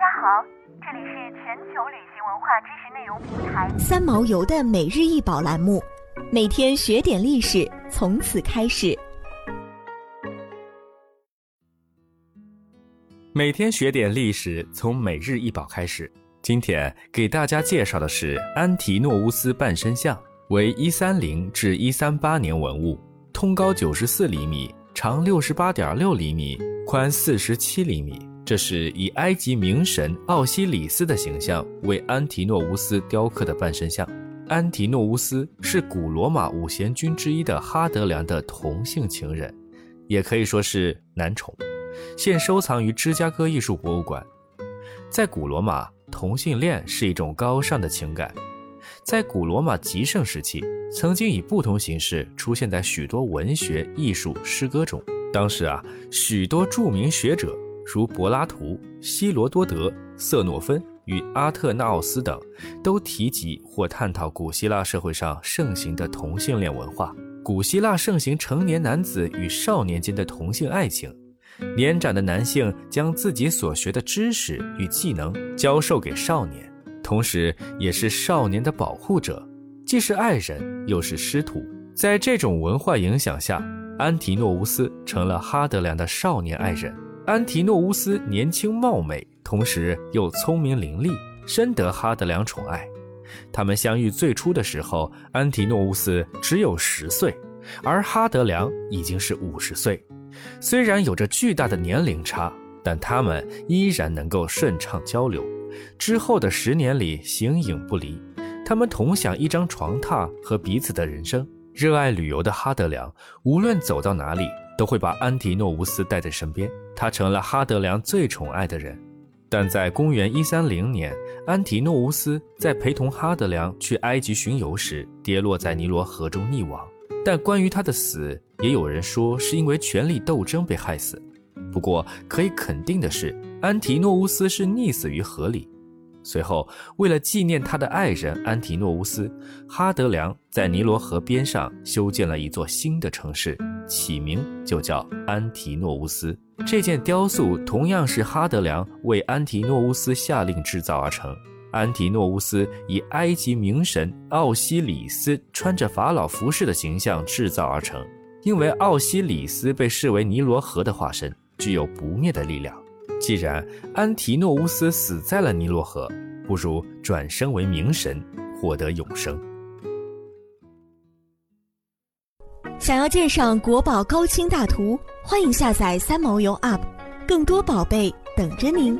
家好，这里是全球旅行文化知识内容平台三毛游的每日一宝栏目，每天学点历史，从此开始。每天学点历史，从每日一宝开始。今天给大家介绍的是安提诺乌斯半身像，为一三零至一三八年文物，通高九十四厘米，长六十八点六厘米，宽四十七厘米。这是以埃及冥神奥西里斯的形象为安提诺乌斯雕刻的半身像。安提诺乌斯是古罗马五贤君之一的哈德良的同性情人，也可以说是男宠，现收藏于芝加哥艺术博物馆。在古罗马，同性恋是一种高尚的情感。在古罗马极盛时期，曾经以不同形式出现在许多文学、艺术、诗歌中。当时啊，许多著名学者。如柏拉图、希罗多德、瑟诺芬与阿特纳奥斯等，都提及或探讨古希腊社会上盛行的同性恋文化。古希腊盛行成年男子与少年间的同性爱情，年长的男性将自己所学的知识与技能教授给少年，同时也是少年的保护者，既是爱人又是师徒。在这种文化影响下，安提诺乌斯成了哈德良的少年爱人。安提诺乌斯年轻貌美，同时又聪明伶俐，深得哈德良宠爱。他们相遇最初的时候，安提诺乌斯只有十岁，而哈德良已经是五十岁。虽然有着巨大的年龄差，但他们依然能够顺畅交流。之后的十年里，形影不离。他们同享一张床榻和彼此的人生。热爱旅游的哈德良，无论走到哪里。都会把安提诺乌斯带在身边，他成了哈德良最宠爱的人。但在公元一三零年，安提诺乌斯在陪同哈德良去埃及巡游时，跌落在尼罗河中溺亡。但关于他的死，也有人说是因为权力斗争被害死。不过可以肯定的是，安提诺乌斯是溺死于河里。随后，为了纪念他的爱人安提诺乌斯，哈德良在尼罗河边上修建了一座新的城市。起名就叫安提诺乌斯。这件雕塑同样是哈德良为安提诺乌斯下令制造而成。安提诺乌斯以埃及冥神奥西里斯穿着法老服饰的形象制造而成，因为奥西里斯被视为尼罗河的化身，具有不灭的力量。既然安提诺乌斯死在了尼罗河，不如转生为冥神，获得永生。想要鉴赏国宝高清大图，欢迎下载三毛游 App，更多宝贝等着您。